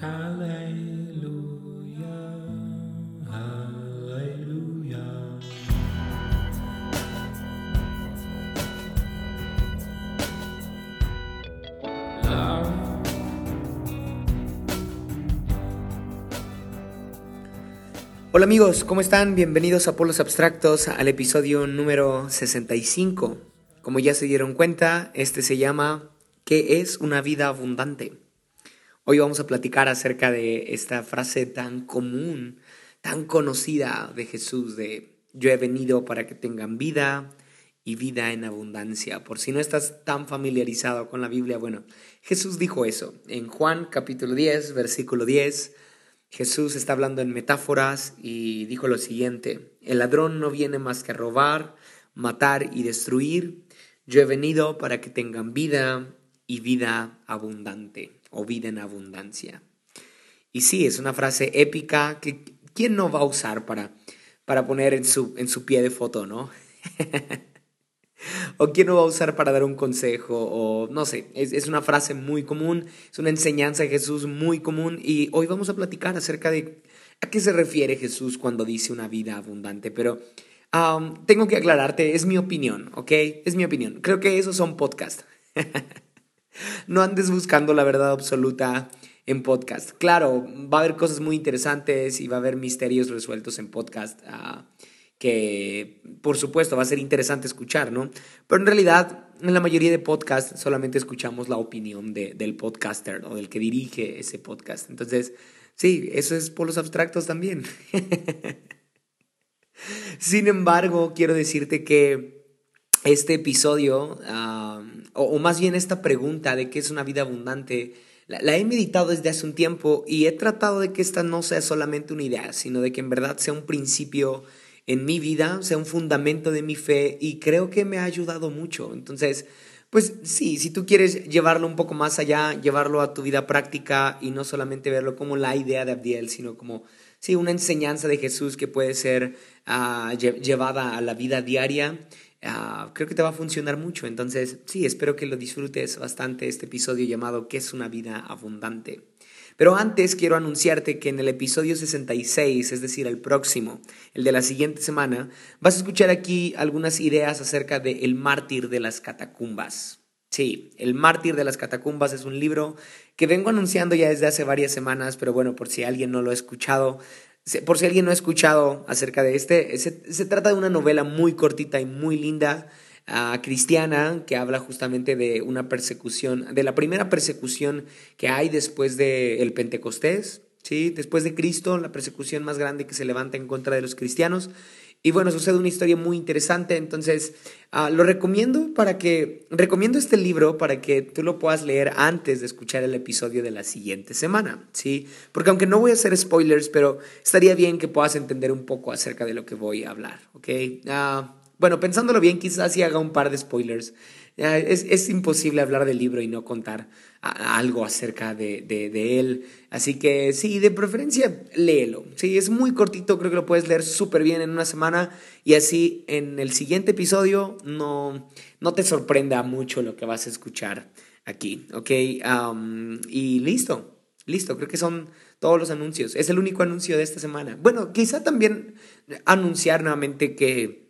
Hola amigos, ¿cómo están? Bienvenidos a Polos Abstractos al episodio número 65. Como ya se dieron cuenta, este se llama ¿Qué es una vida abundante? Hoy vamos a platicar acerca de esta frase tan común, tan conocida de Jesús de yo he venido para que tengan vida y vida en abundancia. Por si no estás tan familiarizado con la Biblia, bueno, Jesús dijo eso en Juan capítulo 10, versículo 10 Jesús está hablando en metáforas y dijo lo siguiente, el ladrón no viene más que a robar, matar y destruir. Yo he venido para que tengan vida y vida abundante o vida en abundancia. Y sí, es una frase épica que ¿quién no va a usar para, para poner en su, en su pie de foto, no? o quién lo va a usar para dar un consejo, o no sé, es, una frase muy común, es una enseñanza de Jesús muy común y hoy vamos a platicar acerca de a qué se refiere Jesús cuando dice una vida abundante, pero tengo que aclararte, es mi opinión, ¿ok? Es mi opinión, creo que esos son podcast. no andes buscando la verdad absoluta en podcast. Claro, va a haber cosas muy interesantes y va a haber misterios resueltos en podcast. Uh, que por supuesto va a ser interesante escuchar, ¿no? Pero en realidad, en la mayoría de podcasts solamente escuchamos la opinión de, del podcaster o del que dirige ese podcast. Entonces, sí, eso es por los abstractos también. Sin embargo, quiero decirte que este episodio, o, más bien esta pregunta de qué es una vida abundante, la, he meditado desde hace un tiempo y he tratado de que esta no sea solamente una idea, sino de que en verdad sea un principio en mi vida, sea un fundamento de mi fe y creo que me ha ayudado mucho. Entonces, pues sí, si tú quieres llevarlo un poco más allá, llevarlo a tu vida práctica y no solamente verlo como la idea de Abdiel, sino como, sí, una enseñanza de Jesús que puede ser uh, llevada a la vida diaria, uh, creo que te va a funcionar mucho. Entonces, sí, espero que lo disfrutes bastante este episodio llamado ¿Qué es una vida abundante? Pero antes quiero anunciarte que en el episodio 66, es decir, el próximo, el de la siguiente semana, vas a escuchar aquí algunas ideas acerca de El mártir de las catacumbas. Sí, El mártir de las catacumbas es un libro que vengo anunciando ya desde hace varias semanas, pero bueno, por si alguien no lo ha escuchado, por si alguien no ha escuchado acerca de este, se, trata de una novela muy cortita y muy linda cristiana que habla justamente de una persecución, de la primera persecución que hay después del Pentecostés, ¿sí? después de Cristo, la persecución más grande que se levanta en contra de los cristianos. Y bueno, sucede una historia muy interesante, entonces ah, lo recomiendo para que, recomiendo este libro para que tú lo puedas leer antes de escuchar el episodio de la siguiente semana, ¿sí? Porque aunque no voy a hacer spoilers, pero estaría bien que puedas entender un poco acerca de lo que voy a hablar, ¿ok? Uh, bueno, pensándolo bien, quizás sí haga un par de spoilers. Es, es imposible hablar del libro y no contar algo acerca de, de, él. Así que sí, de preferencia, léelo. Sí, es muy cortito, creo que lo puedes leer súper bien en una semana y así en el siguiente episodio no, no te sorprenda mucho lo que vas a escuchar aquí, ¿ok? y listo, listo, creo que son todos los anuncios. Es el único anuncio de esta semana. Bueno, quizá también anunciar nuevamente que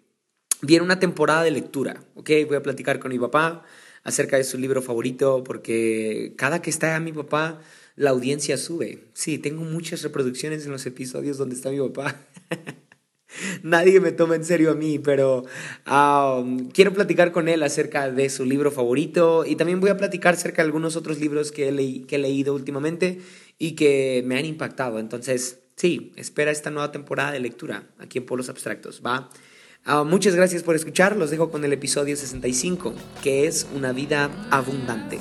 viene una temporada de lectura, ¿ok? Voy a platicar con mi papá acerca de su libro favorito porque cada que está mi papá, la audiencia sube. Sí, tengo muchas reproducciones en los episodios donde está mi papá. Nadie me toma en serio a mí, pero um, quiero platicar con él acerca de su libro favorito y también voy a platicar acerca de algunos otros libros que he, leído últimamente y que me han impactado. Entonces, sí, espera esta nueva temporada de lectura aquí en Polos Abstractos, ¿va? Ah, muchas gracias por escuchar, los dejo con el episodio 65, que es una vida abundante.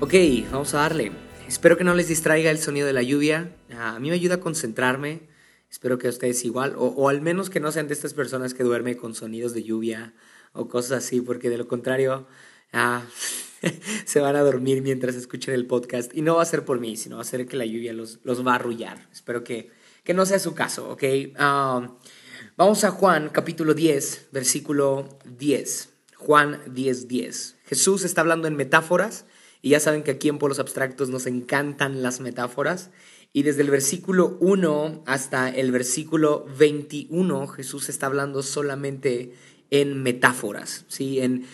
Ok, vamos a darle. Espero que no les distraiga el sonido de la lluvia. Ah, a mí me ayuda a concentrarme. Espero que a ustedes igual, o, o al menos que no sean de estas personas que duermen con sonidos de lluvia o cosas así, porque de lo contrario ah, se van a dormir mientras escuchen el podcast. Y no va a ser por mí, sino va a ser que la lluvia los, los va a arrullar. Espero que, que no sea su caso, ¿ok? Ah, vamos a Juan capítulo 10, versículo 10. Juan 10, 10. Jesús está hablando en metáforas y ya saben que aquí en Polos Abstractos nos encantan las metáforas. Y desde el versículo 1 hasta el versículo 21 Jesús está hablando solamente en metáforas, ¿sí? en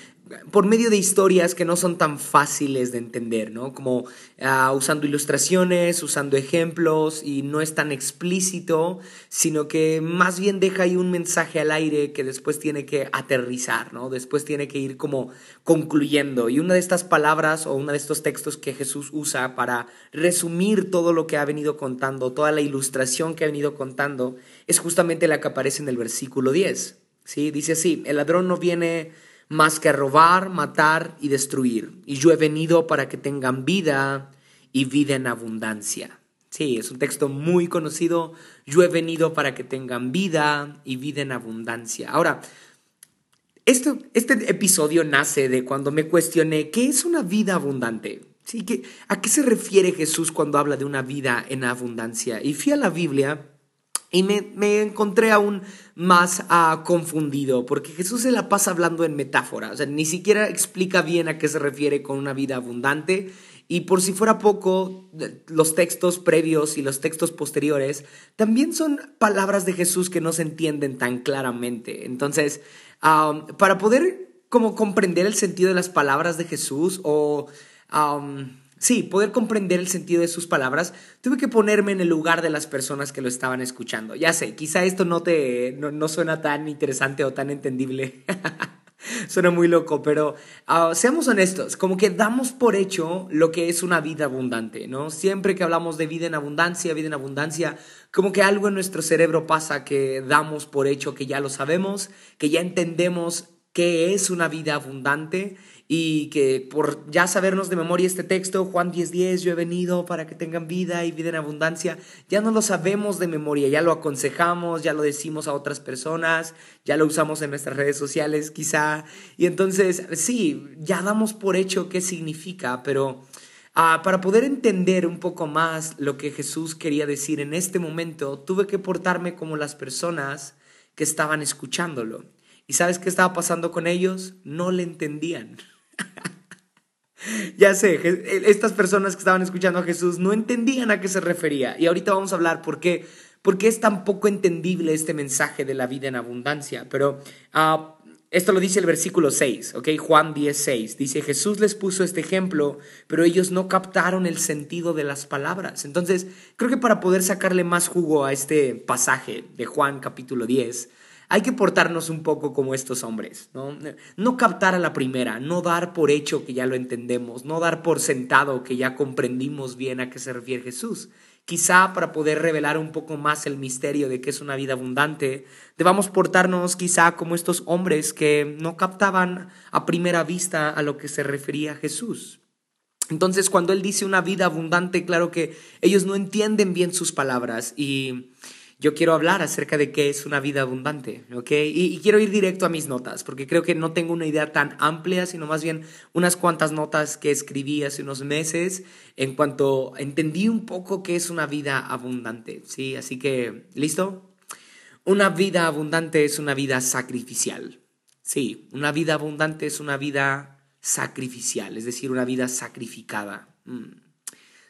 por medio de historias que no son tan fáciles de entender, ¿no? Como ah, usando ilustraciones, usando ejemplos y no es tan explícito, sino que más bien deja ahí un mensaje al aire que después tiene que aterrizar, ¿no? Después tiene que ir como concluyendo. Y una de estas palabras o uno de estos textos que Jesús usa para resumir todo lo que ha venido contando, toda la ilustración que ha venido contando, es justamente la que aparece en el versículo 10. ¿Sí? Dice así, el ladrón no viene más que robar, matar y destruir. Y yo he venido para que tengan vida y vida en abundancia. Sí, es un texto muy conocido. Yo he venido para que tengan vida y vida en abundancia. Ahora, este, este episodio nace de cuando me cuestioné qué es una vida abundante. ¿Sí? ¿A qué se refiere Jesús cuando habla de una vida en abundancia? Y fui a la Biblia y me, encontré aún más uh, confundido, porque Jesús se la pasa hablando en metáforas, o sea, ni siquiera explica bien a qué se refiere con una vida abundante. Y por si fuera poco, los textos previos y los textos posteriores también son palabras de Jesús que no se entienden tan claramente. Entonces, para poder como comprender el sentido de las palabras de Jesús o... Sí, poder comprender el sentido de sus palabras, tuve que ponerme en el lugar de las personas que lo estaban escuchando. Ya sé, quizá esto no te no, suena tan interesante o tan entendible. suena muy loco, pero ah, seamos honestos, como que damos por hecho lo que es una vida abundante, ¿no? Siempre que hablamos de vida en abundancia, vida en abundancia, como que algo en nuestro cerebro pasa que damos por hecho que ya lo sabemos, que ya entendemos qué es una vida abundante y que por ya sabernos de memoria este texto, Juan 10:10, 10, yo he venido para que tengan vida y vida en abundancia, ya no lo sabemos de memoria, ya lo aconsejamos, ya lo decimos a otras personas, ya lo usamos en nuestras redes sociales quizá, y entonces sí, ya damos por hecho qué significa, pero ah, para poder entender un poco más lo que Jesús quería decir en este momento, tuve que portarme como las personas que estaban escuchándolo. ¿Y sabes qué estaba pasando con ellos? No le entendían. ya sé, estas personas que estaban escuchando a Jesús no entendían a qué se refería. Y ahorita vamos a hablar por qué, es tan poco entendible este mensaje de la vida en abundancia. Pero ah, esto lo dice el versículo 6, ¿ok? Juan 10, Dice, Jesús les puso este ejemplo, pero ellos no captaron el sentido de las palabras. Entonces, creo que para poder sacarle más jugo a este pasaje de Juan capítulo 10, hay que portarnos un poco como estos hombres, ¿no? No captar a la primera, no dar por hecho que ya lo entendemos, no dar por sentado que ya comprendimos bien a qué se refiere Jesús. Quizá para poder revelar un poco más el misterio de que es una vida abundante, debamos portarnos quizá como estos hombres que no captaban a primera vista a lo que se refería Jesús. Entonces, cuando Él dice una vida abundante, claro que ellos no entienden bien sus palabras y yo quiero hablar acerca de qué es una vida abundante, ¿ok? Y, quiero ir directo a mis notas, porque creo que no tengo una idea tan amplia, sino más bien unas cuantas notas que escribí hace unos meses en cuanto entendí un poco qué es una vida abundante, ¿sí? Así que, ¿listo? Una vida abundante es una vida sacrificial. Sí, una vida abundante es una vida sacrificial, es decir, una vida sacrificada. Mm.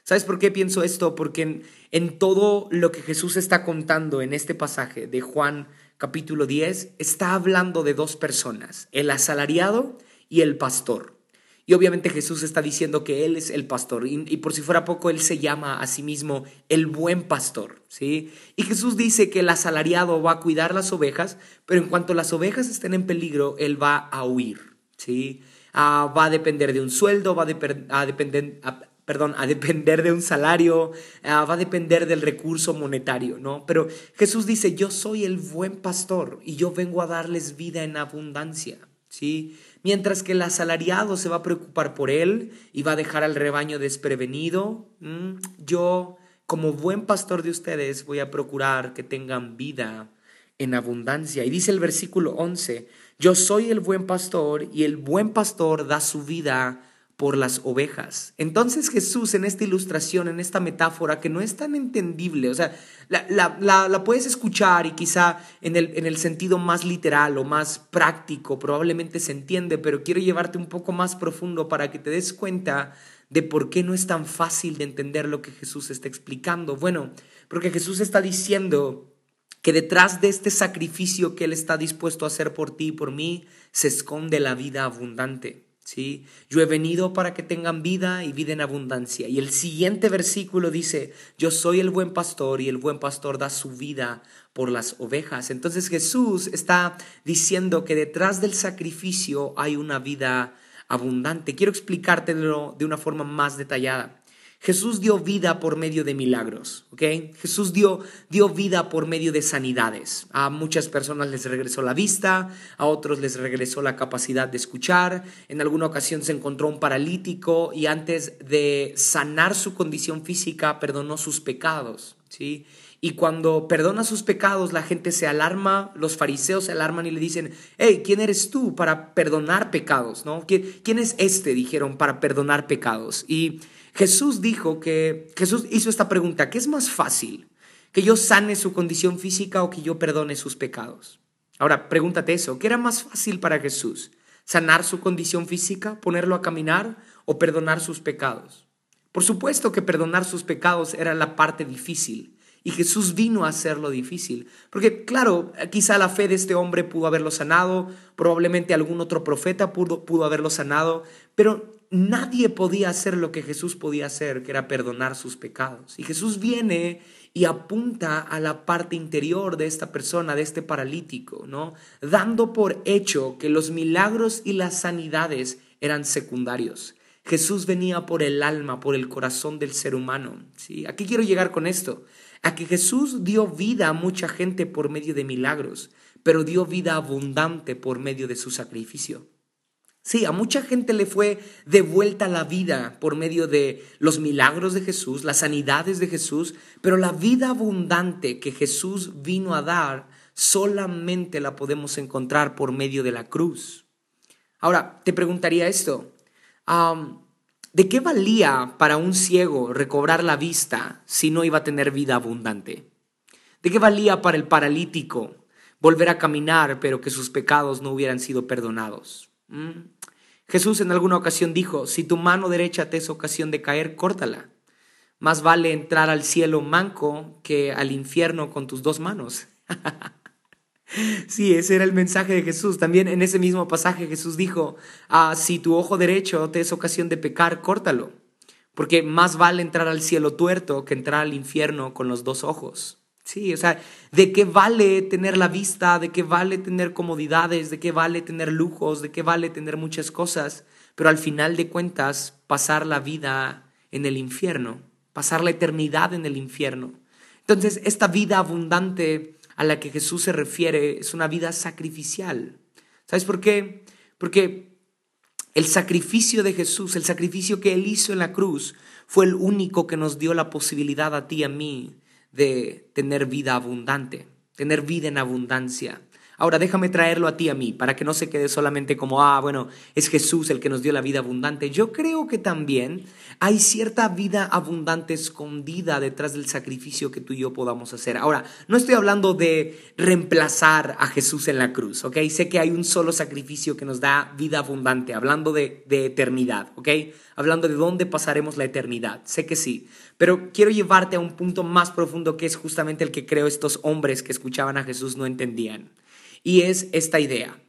¿Sabes por qué pienso esto? Porque en, todo lo que Jesús está contando en este pasaje de Juan capítulo 10, está hablando de dos personas, el asalariado y el pastor. Y obviamente Jesús está diciendo que Él es el pastor. Y, por si fuera poco, Él se llama a sí mismo el buen pastor. ¿sí? Y Jesús dice que el asalariado va a cuidar las ovejas, pero en cuanto las ovejas estén en peligro, Él va a huir. ¿sí? Ah, va a depender de un sueldo, va a, a depender, perdón, a depender de un salario, ah, va a depender del recurso monetario, ¿no? Pero Jesús dice, yo soy el buen pastor y yo vengo a darles vida en abundancia, ¿sí? Mientras que el asalariado se va a preocupar por él y va a dejar al rebaño desprevenido, yo, como buen pastor de ustedes, voy a procurar que tengan vida en abundancia. Y dice el versículo 11, yo soy el buen pastor y el buen pastor da su vida por las ovejas. Entonces Jesús en esta ilustración, en esta metáfora que no es tan entendible, o sea, la, puedes escuchar y quizá en el, en el sentido más literal o más práctico probablemente se entiende, pero quiero llevarte un poco más profundo para que te des cuenta de por qué no es tan fácil de entender lo que Jesús está explicando. Bueno, porque Jesús está diciendo que detrás de este sacrificio que Él está dispuesto a hacer por ti y por mí se esconde la vida abundante. ¿Sí? Yo he venido para que tengan vida y vida en abundancia. Y el siguiente versículo dice, yo soy el buen pastor y el buen pastor da su vida por las ovejas. Entonces Jesús está diciendo que detrás del sacrificio hay una vida abundante. Quiero explicártelo de una forma más detallada. Jesús dio vida por medio de milagros, ¿ok? Jesús dio, dio vida por medio de sanidades. A muchas personas les regresó la vista, a otros les regresó la capacidad de escuchar. En alguna ocasión se encontró un paralítico y antes de sanar su condición física perdonó sus pecados, ¿sí? Y cuando perdona sus pecados, la gente se alarma, los fariseos se alarman y le dicen, hey, ¿quién eres tú para perdonar pecados? ¿No? ¿Quién, ¿Quién es este? Dijeron, para perdonar pecados. Y Jesús dijo que, Jesús hizo esta pregunta, ¿qué es más fácil? ¿Que yo sane su condición física o que yo perdone sus pecados? Ahora, pregúntate eso, ¿qué era más fácil para Jesús? ¿Sanar su condición física, ponerlo a caminar o perdonar sus pecados? Por supuesto que perdonar sus pecados era la parte difícil. Y Jesús vino a hacerlo difícil. Porque claro, quizá la fe de este hombre pudo haberlo sanado, probablemente algún otro profeta pudo, pudo haberlo sanado, pero nadie podía hacer lo que Jesús podía hacer, que era perdonar sus pecados. Y Jesús viene y apunta a la parte interior de esta persona, de este paralítico, ¿no? Dando por hecho que los milagros y las sanidades eran secundarios. Jesús venía por el alma, por el corazón del ser humano. ¿sí? Aquí quiero llegar con esto, a que Jesús dio vida a mucha gente por medio de milagros, pero dio vida abundante por medio de su sacrificio. Sí, a mucha gente le fue devuelta la vida por medio de los milagros de Jesús, las sanidades de Jesús, pero la vida abundante que Jesús vino a dar solamente la podemos encontrar por medio de la cruz. Ahora, te preguntaría esto, ¿de qué valía para un ciego recobrar la vista si no iba a tener vida abundante? ¿De qué valía para el paralítico volver a caminar pero que sus pecados no hubieran sido perdonados? ¿Mm? Jesús en alguna ocasión dijo, si tu mano derecha te es ocasión de caer, córtala. Más vale entrar al cielo manco que al infierno con tus dos manos. sí, ese era el mensaje de Jesús. También en ese mismo pasaje Jesús dijo, ah, si tu ojo derecho te es ocasión de pecar, córtalo. Porque más vale entrar al cielo tuerto que entrar al infierno con los dos ojos. Sí, o sea, ¿de qué vale tener la vista? ¿De qué vale tener comodidades? ¿De qué vale tener lujos? ¿De qué vale tener muchas cosas? Pero al final de cuentas, pasar la vida en el infierno, pasar la eternidad en el infierno. Entonces, esta vida abundante a la que Jesús se refiere es una vida sacrificial. ¿Sabes por qué? Porque el sacrificio de Jesús, el sacrificio que Él hizo en la cruz, fue el único que nos dio la posibilidad a ti y a mí de tener vida abundante, tener vida en abundancia. Ahora déjame traerlo a ti, a mí, para que no se quede solamente como, ah, bueno, es Jesús el que nos dio la vida abundante. Yo creo que también hay cierta vida abundante escondida detrás del sacrificio que tú y yo podamos hacer. Ahora, no estoy hablando de reemplazar a Jesús en la cruz, ¿ok? Sé que hay un solo sacrificio que nos da vida abundante, hablando de, de eternidad, ¿ok? Hablando de dónde pasaremos la eternidad, sé que sí. Pero quiero llevarte a un punto más profundo que es justamente el que creo estos hombres que escuchaban a Jesús no entendían. Y es esta idea.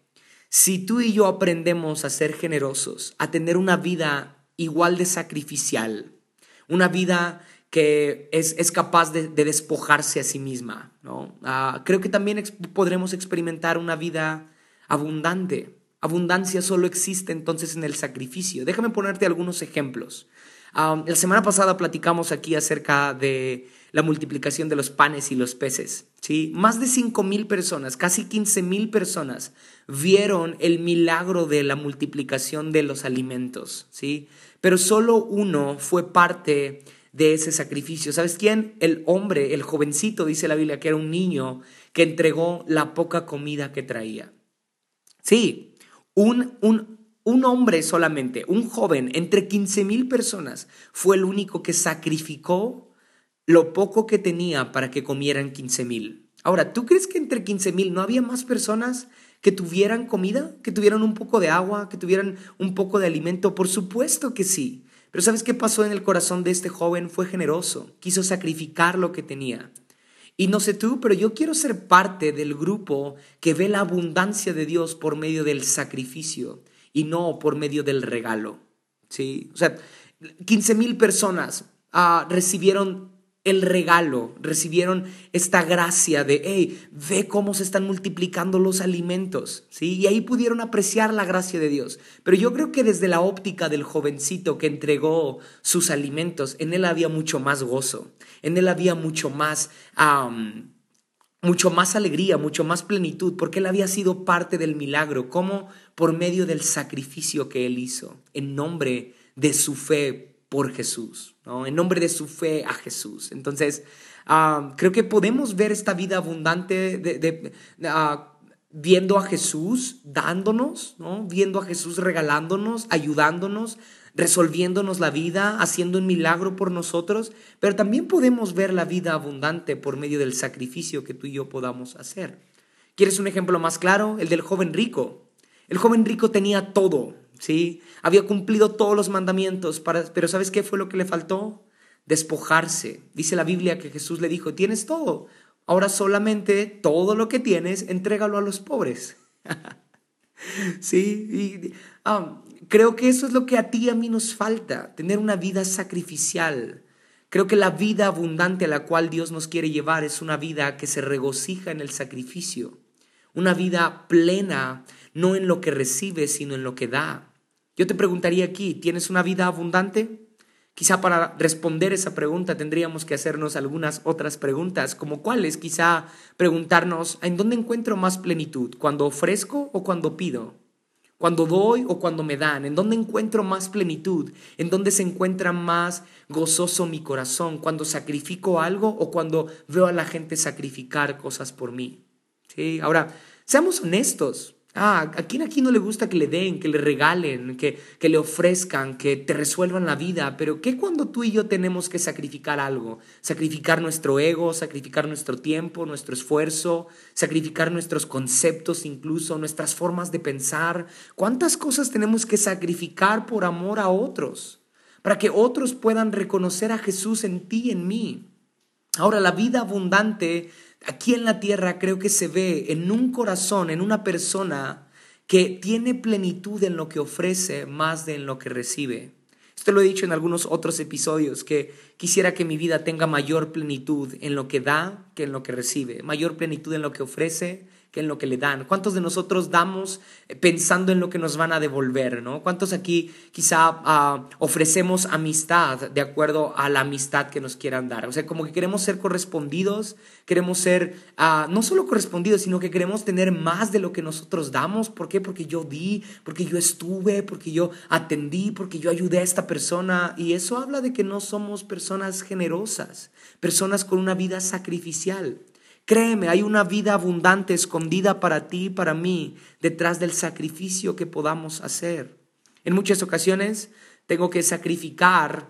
Si tú y yo aprendemos a ser generosos, a tener una vida igual de sacrificial, una vida que es, es capaz de, despojarse a sí misma, ¿no? Ah, creo que también podremos experimentar una vida abundante. Abundancia solo existe entonces en el sacrificio. Déjame ponerte algunos ejemplos. La semana pasada platicamos aquí acerca de la multiplicación de los panes y los peces. ¿sí? Más de 5 mil personas, casi 15 mil personas vieron el milagro de la multiplicación de los alimentos. ¿sí? Pero solo uno fue parte de ese sacrificio. ¿Sabes quién? El hombre, el jovencito, dice la Biblia, que era un niño que entregó la poca comida que traía. Sí, un, un un hombre solamente, un joven, entre 15 mil personas, fue el único que sacrificó lo poco que tenía para que comieran 15 mil. Ahora, ¿tú crees que entre 15 mil no había más personas que tuvieran comida, que tuvieran un poco de agua, que tuvieran un poco de alimento? Por supuesto que sí. Pero ¿sabes qué pasó en el corazón de este joven? Fue generoso, quiso sacrificar lo que tenía. Y no sé tú, pero yo quiero ser parte del grupo que ve la abundancia de Dios por medio del sacrificio y no por medio del regalo. ¿sí? O sea, 15 mil personas ah, recibieron el regalo, recibieron esta gracia de, hey, ve cómo se están multiplicando los alimentos, ¿sí? Y ahí pudieron apreciar la gracia de Dios. Pero yo creo que desde la óptica del jovencito que entregó sus alimentos, en él había mucho más gozo, en él había mucho más mucho más alegría, mucho más plenitud, porque él había sido parte del milagro, como por medio del sacrificio que él hizo, en nombre de su fe por Jesús, ¿no? en nombre de su fe a Jesús. Entonces, ah, creo que podemos ver esta vida abundante de, ah, viendo a Jesús dándonos, ¿no? viendo a Jesús regalándonos, ayudándonos, resolviéndonos la vida, haciendo un milagro por nosotros, pero también podemos ver la vida abundante por medio del sacrificio que tú y yo podamos hacer. ¿Quieres un ejemplo más claro? El del joven rico. El joven rico tenía todo, ¿sí? Había cumplido todos los mandamientos, pero ¿sabes qué fue lo que le faltó? Despojarse. Dice la Biblia que Jesús le dijo, tienes todo, ahora solamente todo lo que tienes, entrégalo a los pobres. sí, y, ah, Creo que eso es lo que a ti y a mí nos falta, tener una vida sacrificial. Creo que la vida abundante a la cual Dios nos quiere llevar es una vida que se regocija en el sacrificio, una vida plena, no en lo que recibe, sino en lo que da. Yo te preguntaría aquí, ¿tienes una vida abundante? Quizá para responder esa pregunta tendríamos que hacernos algunas otras preguntas, como cuáles, quizá preguntarnos, ¿en dónde encuentro más plenitud? ¿Cuando ofrezco o cuando pido? Cuando doy o cuando me dan, en dónde encuentro más plenitud, en dónde se encuentra más gozoso mi corazón, cuando sacrifico algo o cuando veo a la gente sacrificar cosas por mí. ¿Sí? Ahora, seamos honestos. Ah, ¿a quién aquí no le gusta que le den, que le regalen, que, que le ofrezcan, que te resuelvan la vida? Pero ¿qué cuando tú y yo tenemos que sacrificar algo? Sacrificar nuestro ego, sacrificar nuestro tiempo, nuestro esfuerzo, sacrificar nuestros conceptos incluso, nuestras formas de pensar. ¿Cuántas cosas tenemos que sacrificar por amor a otros? Para que otros puedan reconocer a Jesús en ti y en mí. Ahora, la vida abundante aquí en la tierra creo que se ve en un corazón, en una persona que tiene plenitud en lo que ofrece más de en lo que recibe. Esto lo he dicho en algunos otros episodios, que quisiera que mi vida tenga mayor plenitud en lo que da que en lo que recibe, mayor plenitud en lo que ofrece que en lo que le dan. ¿Cuántos de nosotros damos eh, pensando en lo que nos van a devolver? ¿no? ¿Cuántos aquí quizá ah, ofrecemos amistad de acuerdo a la amistad que nos quieran dar? O sea, como que queremos ser correspondidos, queremos ser ah, no solo correspondidos, sino que queremos tener más de lo que nosotros damos. ¿Por qué? Porque yo di, porque yo estuve, porque yo atendí, porque yo ayudé a esta persona. Y eso habla de que no somos personas generosas, personas con una vida sacrificial. Créeme, hay una vida abundante escondida para ti y para mí detrás del sacrificio que podamos hacer. En muchas ocasiones tengo que sacrificar.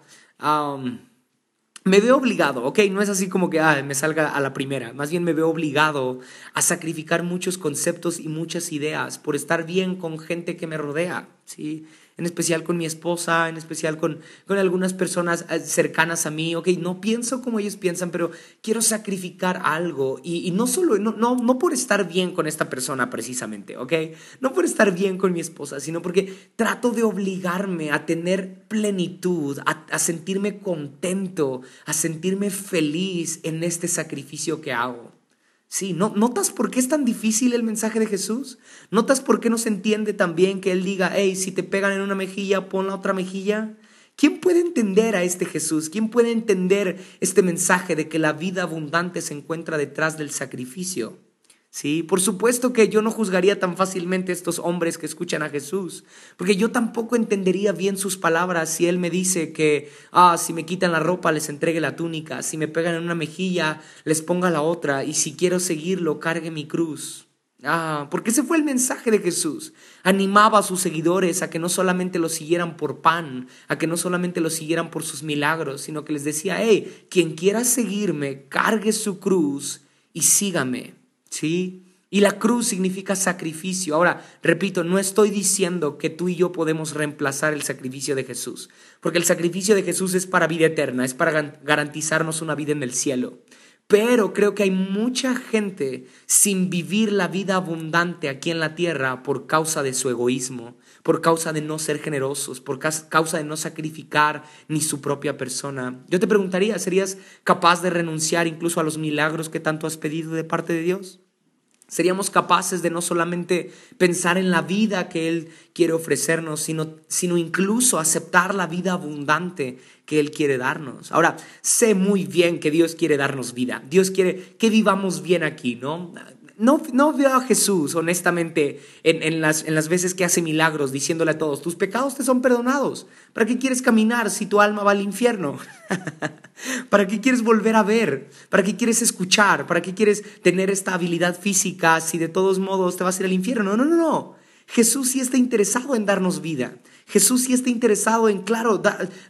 me veo obligado, ok, no es así como que me salga a la primera, más bien me veo obligado a sacrificar muchos conceptos y muchas ideas por estar bien con gente que me rodea, ¿sí? En especial con mi esposa, en especial con, con algunas personas eh, cercanas a mí, ok, no pienso como ellos piensan, pero quiero sacrificar algo y, no solo, no, no, no por estar bien con esta persona precisamente, ok, no por estar bien con mi esposa, sino porque trato de obligarme a tener plenitud, a, a sentirme contento, a sentirme feliz en este sacrificio que hago. Sí, ¿no, ¿notas por qué es tan difícil el mensaje de Jesús? ¿Notas por qué no se entiende tan bien que Él diga, hey, si te pegan en una mejilla, pon la otra mejilla? ¿Quién puede entender a este Jesús? ¿Quién puede entender este mensaje de que la vida abundante se encuentra detrás del sacrificio? Sí, por supuesto que yo no juzgaría tan fácilmente a estos hombres que escuchan a Jesús, porque yo tampoco entendería bien sus palabras si Él me dice que, ah, si me quitan la ropa les entregue la túnica, si me pegan en una mejilla les ponga la otra, y si quiero seguirlo, cargue mi cruz. Ah, porque ese fue el mensaje de Jesús. Animaba a sus seguidores a que no solamente lo siguieran por pan, a que no solamente lo siguieran por sus milagros, sino que les decía, hey, quien quiera seguirme, cargue su cruz y sígame. ¿Sí? Y la cruz significa sacrificio. Ahora, repito, no estoy diciendo que tú y yo podemos reemplazar el sacrificio de Jesús, porque el sacrificio de Jesús es para vida eterna, es para garantizarnos una vida en el cielo. Pero creo que hay mucha gente sin vivir la vida abundante aquí en la tierra por causa de su egoísmo, por causa de no ser generosos, por causa de no sacrificar ni su propia persona. Yo te preguntaría, ¿serías capaz de renunciar incluso a los milagros que tanto has pedido de parte de Dios? Seríamos capaces de no solamente pensar en la vida que Él quiere ofrecernos, sino, sino incluso aceptar la vida abundante que Él quiere darnos. Ahora, sé muy bien que Dios quiere darnos vida. Dios quiere que vivamos bien aquí, ¿no? No, no veo a Jesús, honestamente, en, las, en las veces que hace milagros, diciéndole a todos, tus pecados te son perdonados. ¿Para qué quieres caminar si tu alma va al infierno? ¿Para qué quieres volver a ver? ¿Para qué quieres escuchar? ¿Para qué quieres tener esta habilidad física si de todos modos te vas a ir al infierno? No, no, no, no. Jesús sí está interesado en darnos vida. Jesús sí está interesado en, claro,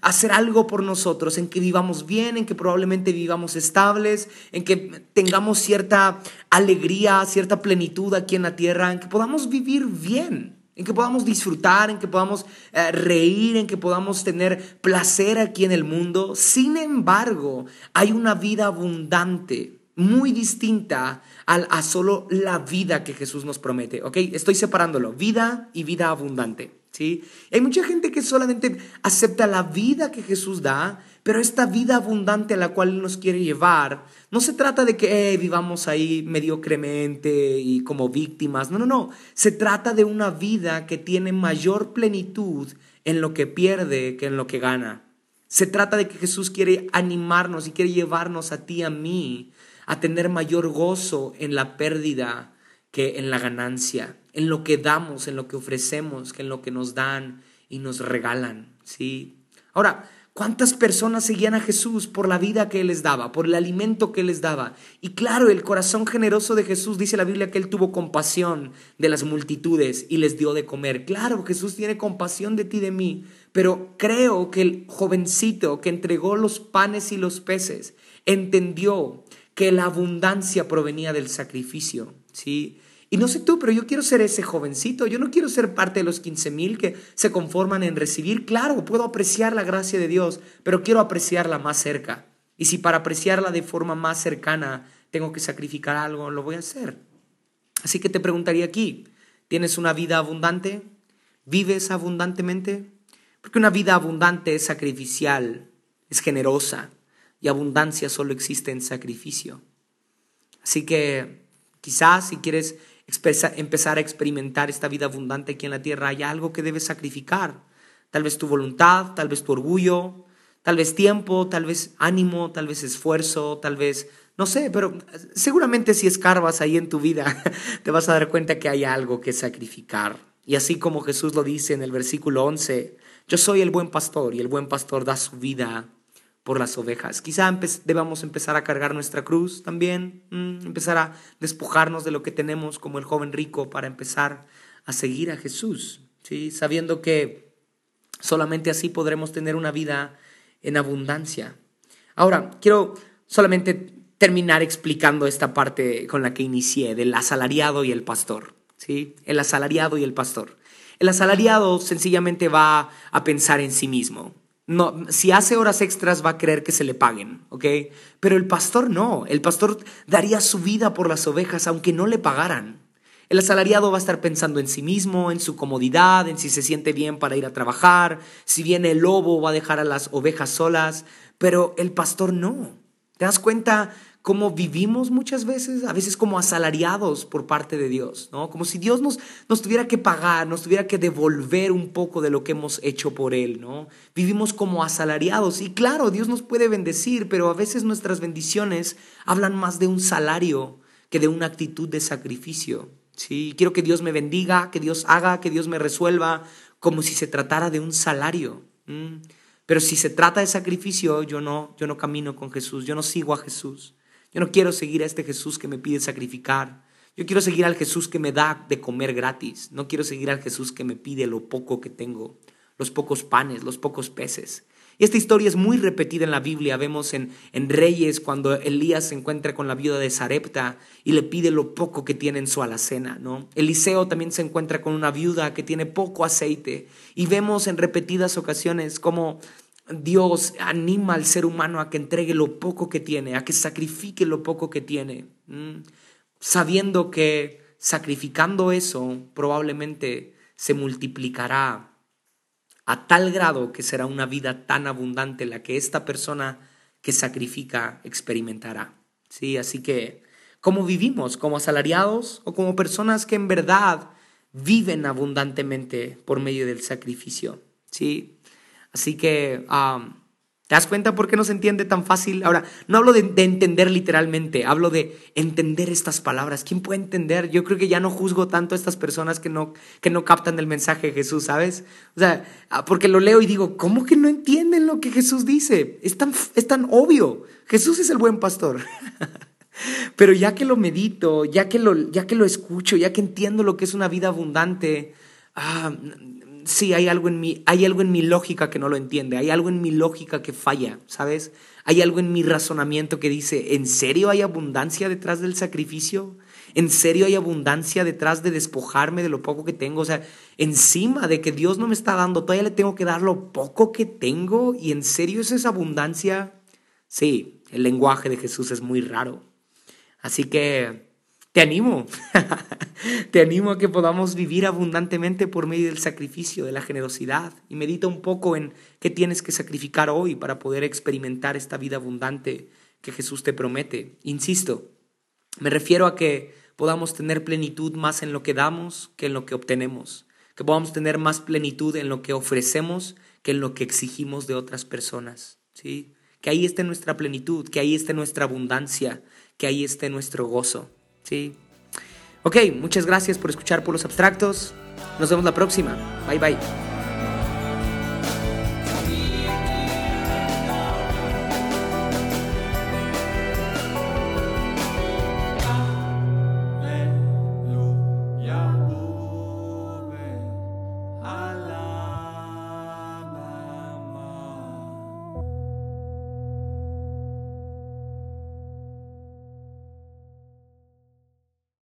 hacer algo por nosotros, en que vivamos bien, en que probablemente vivamos estables, en que tengamos cierta alegría, cierta plenitud aquí en la tierra, en que podamos vivir bien, en que podamos disfrutar, en que podamos eh, reír, en que podamos tener placer aquí en el mundo. Sin embargo, hay una vida abundante, muy distinta a, solo la vida que Jesús nos promete, ¿ok? Estoy separándolo, vida y vida abundante. Hay mucha gente que solamente acepta la vida que Jesús da, pero esta vida abundante a la cual nos quiere llevar, no se trata de que eh, vivamos ahí mediocremente y como víctimas, no, no, no, se trata de una vida que tiene mayor plenitud en lo que pierde que en lo que gana. Se trata de que Jesús quiere animarnos y quiere llevarnos a ti, a mí, a tener mayor gozo en la pérdida que en la ganancia en lo que damos, en lo que ofrecemos, que en lo que nos dan y nos regalan, ¿sí? Ahora, ¿cuántas personas seguían a Jesús por la vida que Él les daba, por el alimento que Él les daba? Y claro, el corazón generoso de Jesús, dice la Biblia que Él tuvo compasión de las multitudes y les dio de comer. Claro, Jesús tiene compasión de ti, de mí, pero creo que el jovencito que entregó los panes y los peces entendió que la abundancia provenía del sacrificio, ¿sí? Y no sé tú, pero yo quiero ser ese jovencito. Yo no quiero ser parte de los 15 mil que se conforman en recibir. Claro, puedo apreciar la gracia de Dios, pero quiero apreciarla más cerca. Y si para apreciarla de forma más cercana tengo que sacrificar algo, lo voy a hacer. Así que te preguntaría aquí, ¿tienes una vida abundante? ¿Vives abundantemente? Porque una vida abundante es sacrificial, es generosa y abundancia solo existe en sacrificio. Así que quizás si quieres empezar a experimentar esta vida abundante aquí en la tierra, hay algo que debes sacrificar. Tal vez tu voluntad, tal vez tu orgullo, tal vez tiempo, tal vez ánimo, tal vez esfuerzo, tal vez, no sé, pero seguramente si escarbas ahí en tu vida, te vas a dar cuenta que hay algo que sacrificar. Y así como Jesús lo dice en el versículo 11, yo soy el buen pastor y el buen pastor da su vida por las ovejas. Quizá debamos empezar a cargar nuestra cruz también, mm, empezar a despojarnos de lo que tenemos como el joven rico para empezar a seguir a Jesús, ¿sí? sabiendo que solamente así podremos tener una vida en abundancia. Ahora, quiero solamente terminar explicando esta parte con la que inicié, del asalariado y el pastor. ¿sí? El asalariado y el pastor. El asalariado sencillamente va a pensar en sí mismo. No, si hace horas extras va a creer que se le paguen, ¿ok? Pero el pastor no, el pastor daría su vida por las ovejas aunque no le pagaran. El asalariado va a estar pensando en sí mismo, en su comodidad, en si se siente bien para ir a trabajar, si viene el lobo va a dejar a las ovejas solas, pero el pastor no. ¿Te das cuenta como vivimos muchas veces, a veces como asalariados por parte de Dios, ¿no? Como si Dios nos, nos tuviera que pagar, nos tuviera que devolver un poco de lo que hemos hecho por Él, ¿no? Vivimos como asalariados y claro, Dios nos puede bendecir, pero a veces nuestras bendiciones hablan más de un salario que de una actitud de sacrificio, ¿sí? Quiero que Dios me bendiga, que Dios haga, que Dios me resuelva, como si se tratara de un salario. Pero si se trata de sacrificio, yo no, yo no camino con Jesús, yo no sigo a Jesús. Yo no quiero seguir a este Jesús que me pide sacrificar. Yo quiero seguir al Jesús que me da de comer gratis. No quiero seguir al Jesús que me pide lo poco que tengo, los pocos panes, los pocos peces. Y esta historia es muy repetida en la Biblia. Vemos en, en, Reyes cuando Elías se encuentra con la viuda de Sarepta y le pide lo poco que tiene en su alacena. ¿no? Eliseo también se encuentra con una viuda que tiene poco aceite. Y vemos en repetidas ocasiones cómo Dios anima al ser humano a que entregue lo poco que tiene, a que sacrifique lo poco que tiene sabiendo que sacrificando eso probablemente se multiplicará a tal grado que será una vida tan abundante la que esta persona que sacrifica experimentará. Sí, así que ¿cómo vivimos? ¿Como asalariados o como personas que en verdad viven abundantemente por medio del sacrificio? Sí, así que ¿Te das cuenta por qué no se entiende tan fácil? Ahora, no hablo de, entender literalmente, hablo de entender estas palabras. ¿Quién puede entender? Yo creo que ya no juzgo tanto a estas personas que no, que no captan el mensaje de Jesús, ¿sabes? O sea, ah, porque lo leo y digo, ¿cómo que no entienden lo que Jesús dice? Es tan, es tan obvio. Jesús es el buen pastor. Pero ya que lo medito, ya que lo, ya que lo escucho, ya que entiendo lo que es una vida abundante, ah, sí, hay algo en mi, hay algo en mi lógica que no lo entiende, hay algo en mi lógica que falla, ¿sabes? Hay algo en mi razonamiento que dice, ¿en serio hay abundancia detrás del sacrificio? ¿En serio hay abundancia detrás de despojarme de lo poco que tengo? O sea, encima de que Dios no me está dando, todavía le tengo que dar lo poco que tengo y en serio es esa abundancia. Sí, el lenguaje de Jesús es muy raro. Así que te animo, te animo a que podamos vivir abundantemente por medio del sacrificio, de la generosidad. Y medita un poco en qué tienes que sacrificar hoy para poder experimentar esta vida abundante que Jesús te promete. Insisto, me refiero a que podamos tener plenitud más en lo que damos que en lo que obtenemos. Que podamos tener más plenitud en lo que ofrecemos que en lo que exigimos de otras personas. ¿sí? Que ahí esté nuestra plenitud, que ahí esté nuestra abundancia, que ahí esté nuestro gozo. Sí. Ok, muchas gracias por escuchar por los abstractos. Nos vemos la próxima. Bye bye.